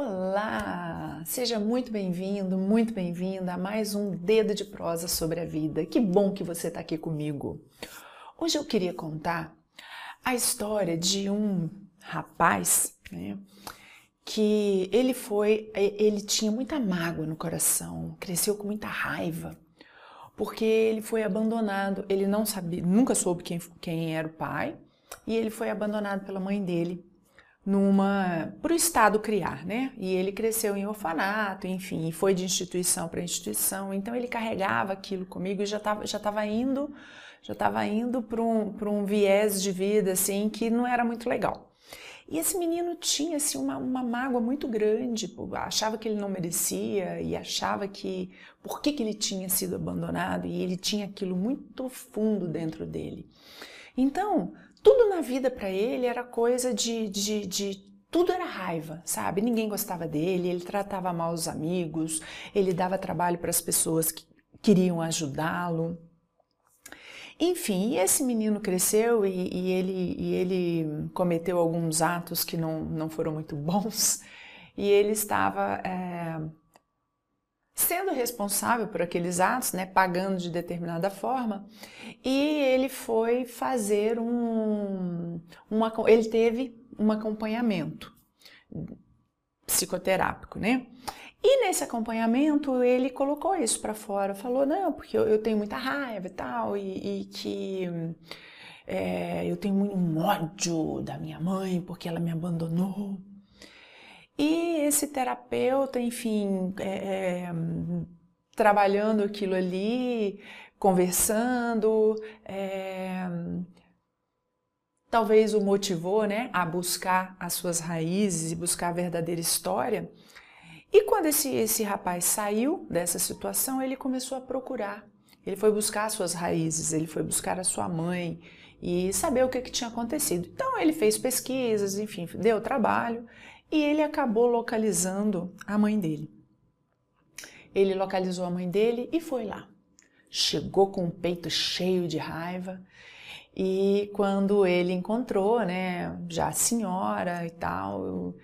Olá! Seja muito bem-vindo, muito bem-vinda a mais um Dedo de Prosa sobre a Vida. Que bom que você está aqui comigo. Hoje eu queria contar a história de um rapaz né, que ele foi, ele tinha muita mágoa no coração, cresceu com muita raiva, porque ele foi abandonado, ele não sabia, nunca soube quem, quem era o pai, e ele foi abandonado pela mãe dele numa para o Estado criar, né? E ele cresceu em orfanato, enfim, foi de instituição para instituição. Então ele carregava aquilo comigo e já estava já tava indo já estava indo para um, um viés de vida assim que não era muito legal. E esse menino tinha assim, uma, uma mágoa muito grande, achava que ele não merecia e achava que por que, que ele tinha sido abandonado e ele tinha aquilo muito fundo dentro dele. Então, tudo na vida para ele era coisa de, de, de tudo era raiva, sabe? Ninguém gostava dele, ele tratava mal os amigos, ele dava trabalho para as pessoas que queriam ajudá-lo. Enfim, esse menino cresceu e, e, ele, e ele cometeu alguns atos que não, não foram muito bons e ele estava é, sendo responsável por aqueles atos, né, pagando de determinada forma, e ele foi fazer um, uma, ele teve um acompanhamento psicoterápico, né? E nesse acompanhamento ele colocou isso para fora, falou não, porque eu, eu, tenho muita raiva e tal, e, e que é, eu tenho muito ódio da minha mãe porque ela me abandonou. E esse terapeuta, enfim, é, é, trabalhando aquilo ali, conversando, é, talvez o motivou né, a buscar as suas raízes e buscar a verdadeira história. E quando esse, esse rapaz saiu dessa situação, ele começou a procurar. Ele foi buscar as suas raízes, ele foi buscar a sua mãe e saber o que, que tinha acontecido. Então ele fez pesquisas, enfim, deu trabalho e ele acabou localizando a mãe dele. Ele localizou a mãe dele e foi lá. Chegou com o peito cheio de raiva e quando ele encontrou, né, já a senhora e tal,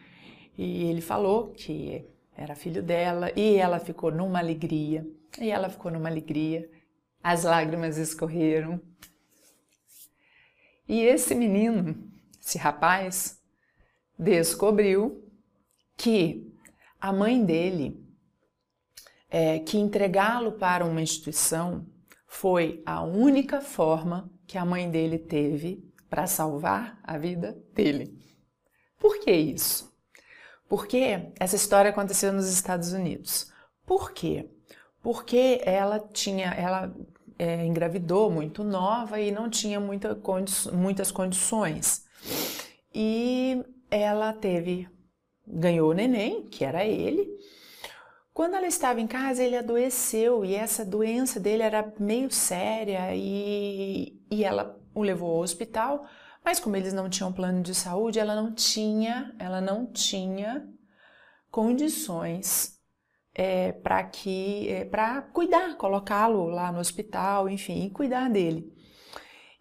e ele falou que era filho dela e ela ficou numa alegria. E ela ficou numa alegria. As lágrimas escorreram. E esse menino, esse rapaz, descobriu que a mãe dele, é, que entregá-lo para uma instituição foi a única forma que a mãe dele teve para salvar a vida dele. Por que isso? Porque essa história aconteceu nos Estados Unidos. Por quê? Porque ela tinha, ela é, engravidou muito nova e não tinha muita condi muitas condições. E ela teve, ganhou o neném, que era ele. Quando ela estava em casa, ele adoeceu e essa doença dele era meio séria e, e ela o levou ao hospital, mas como eles não tinham plano de saúde, ela não tinha, ela não tinha condições é, para que, é, para cuidar, colocá-lo lá no hospital, enfim, cuidar dele.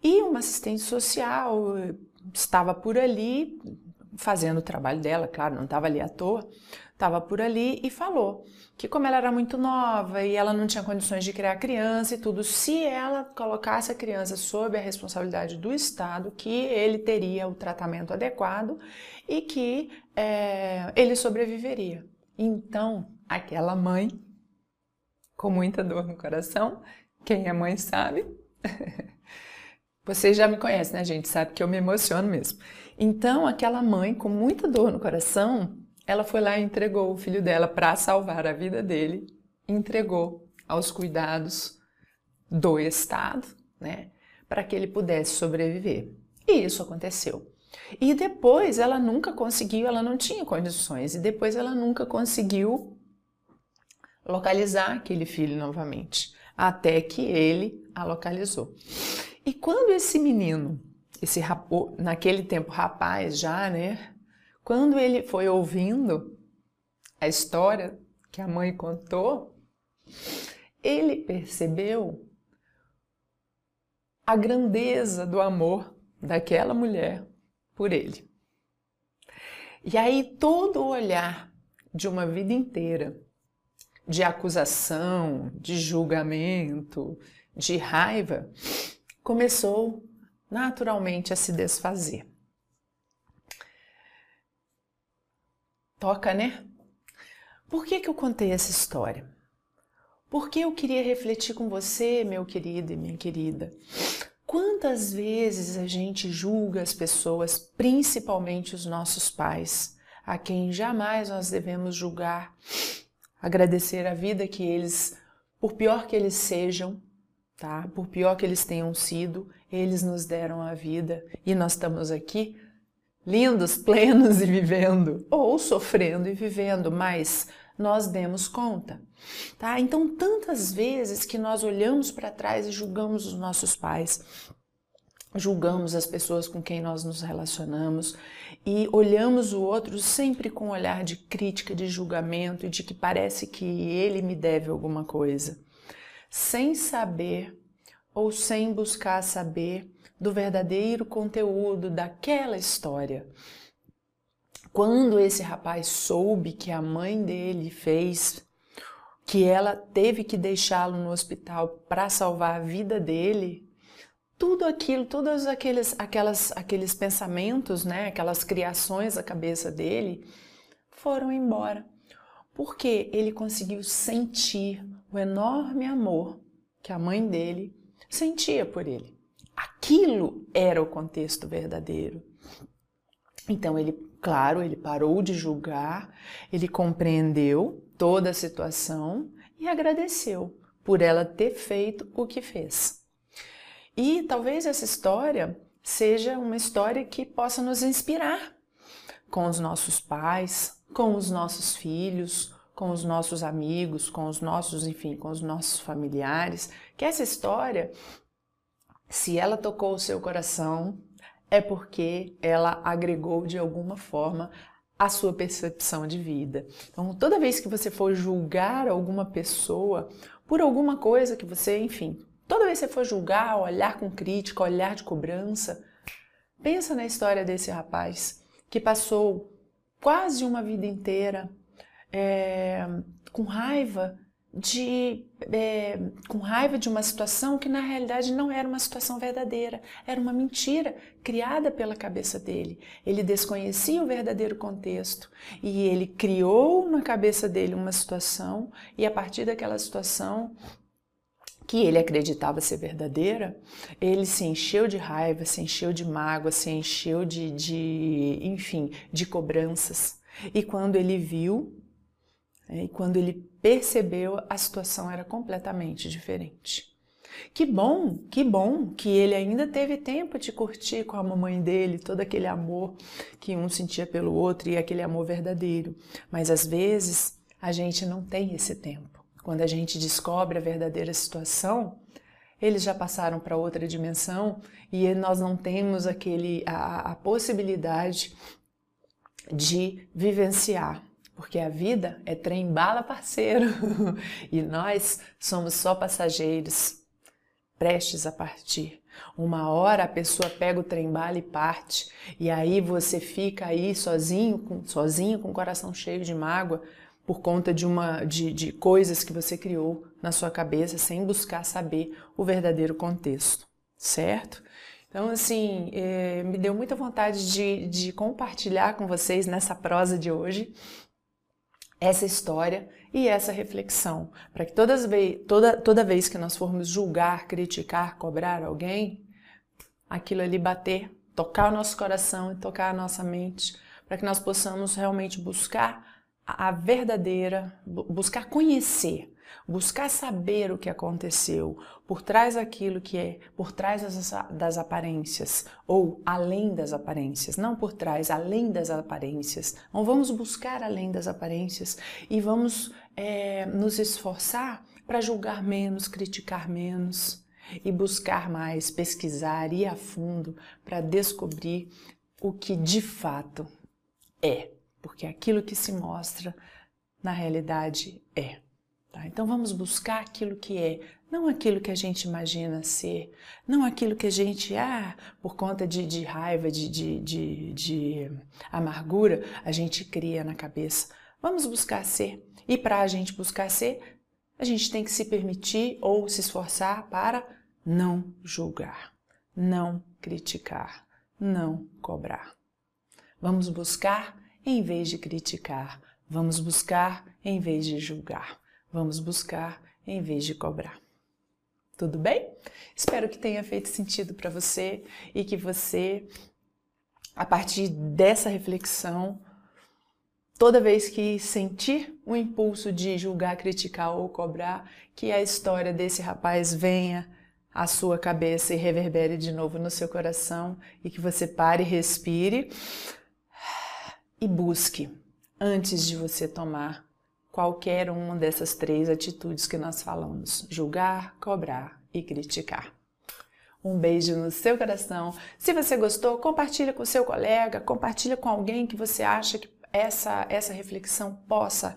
E uma assistente social estava por ali fazendo o trabalho dela, claro, não estava ali à toa, estava por ali e falou que como ela era muito nova e ela não tinha condições de criar criança e tudo, se ela colocasse a criança sob a responsabilidade do Estado, que ele teria o tratamento adequado e que é, ele sobreviveria. Então, aquela mãe, com muita dor no coração, quem é mãe sabe, vocês já me conhecem, né, gente? Sabe que eu me emociono mesmo. Então, aquela mãe com muita dor no coração, ela foi lá e entregou o filho dela para salvar a vida dele, entregou aos cuidados do Estado, né, para que ele pudesse sobreviver. E isso aconteceu. E depois ela nunca conseguiu, ela não tinha condições, e depois ela nunca conseguiu localizar aquele filho novamente, até que ele a localizou. E quando esse menino esse rapô, naquele tempo rapaz já, né? Quando ele foi ouvindo a história que a mãe contou, ele percebeu a grandeza do amor daquela mulher por ele. E aí todo o olhar de uma vida inteira de acusação, de julgamento, de raiva, começou naturalmente a se desfazer. Toca, né? Por que, que eu contei essa história? Porque eu queria refletir com você, meu querido e minha querida. Quantas vezes a gente julga as pessoas, principalmente os nossos pais, a quem jamais nós devemos julgar, agradecer a vida que eles, por pior que eles sejam, tá? Por pior que eles tenham sido, eles nos deram a vida e nós estamos aqui lindos, plenos e vivendo, ou sofrendo e vivendo, mas nós demos conta, tá? Então, tantas vezes que nós olhamos para trás e julgamos os nossos pais, julgamos as pessoas com quem nós nos relacionamos e olhamos o outro sempre com um olhar de crítica, de julgamento e de que parece que ele me deve alguma coisa, sem saber ou sem buscar saber do verdadeiro conteúdo daquela história. Quando esse rapaz soube que a mãe dele fez, que ela teve que deixá-lo no hospital para salvar a vida dele, tudo aquilo, todos aqueles, aquelas, aqueles pensamentos, né, aquelas criações da cabeça dele foram embora. Porque ele conseguiu sentir o enorme amor que a mãe dele sentia por ele. Aquilo era o contexto verdadeiro. Então ele, claro, ele parou de julgar, ele compreendeu toda a situação e agradeceu por ela ter feito o que fez. E talvez essa história seja uma história que possa nos inspirar com os nossos pais, com os nossos filhos, com os nossos amigos, com os nossos, enfim, com os nossos familiares, que essa história, se ela tocou o seu coração, é porque ela agregou de alguma forma a sua percepção de vida. Então, toda vez que você for julgar alguma pessoa por alguma coisa que você, enfim, Toda vez que você for julgar, olhar com crítica, olhar de cobrança, pensa na história desse rapaz que passou quase uma vida inteira é, com raiva de é, com raiva de uma situação que na realidade não era uma situação verdadeira, era uma mentira criada pela cabeça dele. Ele desconhecia o verdadeiro contexto e ele criou na cabeça dele uma situação e a partir daquela situação que ele acreditava ser verdadeira, ele se encheu de raiva, se encheu de mágoa, se encheu de, de enfim, de cobranças. E quando ele viu, e quando ele percebeu, a situação era completamente diferente. Que bom, que bom que ele ainda teve tempo de curtir com a mamãe dele todo aquele amor que um sentia pelo outro e aquele amor verdadeiro. Mas às vezes a gente não tem esse tempo. Quando a gente descobre a verdadeira situação, eles já passaram para outra dimensão e nós não temos aquele a, a possibilidade de vivenciar, porque a vida é trem bala parceiro e nós somos só passageiros prestes a partir. Uma hora a pessoa pega o trem bala e parte, e aí você fica aí sozinho, com, sozinho com o coração cheio de mágoa, por conta de uma de, de coisas que você criou na sua cabeça sem buscar saber o verdadeiro contexto, certo? Então, assim, é, me deu muita vontade de, de compartilhar com vocês nessa prosa de hoje essa história e essa reflexão, para que todas toda, toda vez que nós formos julgar, criticar, cobrar alguém, aquilo ali bater, tocar o nosso coração e tocar a nossa mente, para que nós possamos realmente buscar a verdadeira, buscar conhecer, buscar saber o que aconteceu por trás daquilo que é, por trás das, das, aparências, ou além das aparências, não por trás, além das aparências. Então vamos buscar além das aparências e vamos é, nos esforçar para julgar menos, criticar menos e buscar mais, pesquisar, ir a fundo para descobrir o que de fato é porque aquilo que se mostra na realidade é. Tá? Então vamos buscar aquilo que é, não aquilo que a gente imagina ser, não aquilo que a gente, ah, por conta de, de raiva, de, de, de, de amargura, a gente cria na cabeça. Vamos buscar ser. E para a gente buscar ser, a gente tem que se permitir ou se esforçar para não julgar, não criticar, não cobrar. Vamos buscar em vez de criticar, vamos buscar em vez de julgar, vamos buscar em vez de cobrar. Tudo bem? Espero que tenha feito sentido para você e que você, a partir dessa reflexão, toda vez que sentir o impulso de julgar, criticar ou cobrar, que a história desse rapaz venha à sua cabeça e reverbere de novo no seu coração e que você pare, respire e busque antes de você tomar qualquer uma dessas três atitudes que nós falamos: julgar, cobrar e criticar. Um beijo no seu coração. Se você gostou, compartilha com seu colega, compartilha com alguém que você acha que essa essa reflexão possa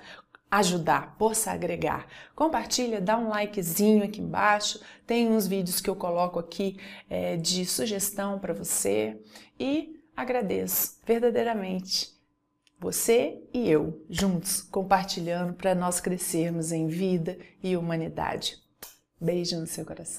ajudar, possa agregar. Compartilha, dá um likezinho aqui embaixo. Tem uns vídeos que eu coloco aqui é, de sugestão para você e agradeço verdadeiramente você e eu, juntos, compartilhando para nós crescermos em vida e humanidade. Beijo no seu coração.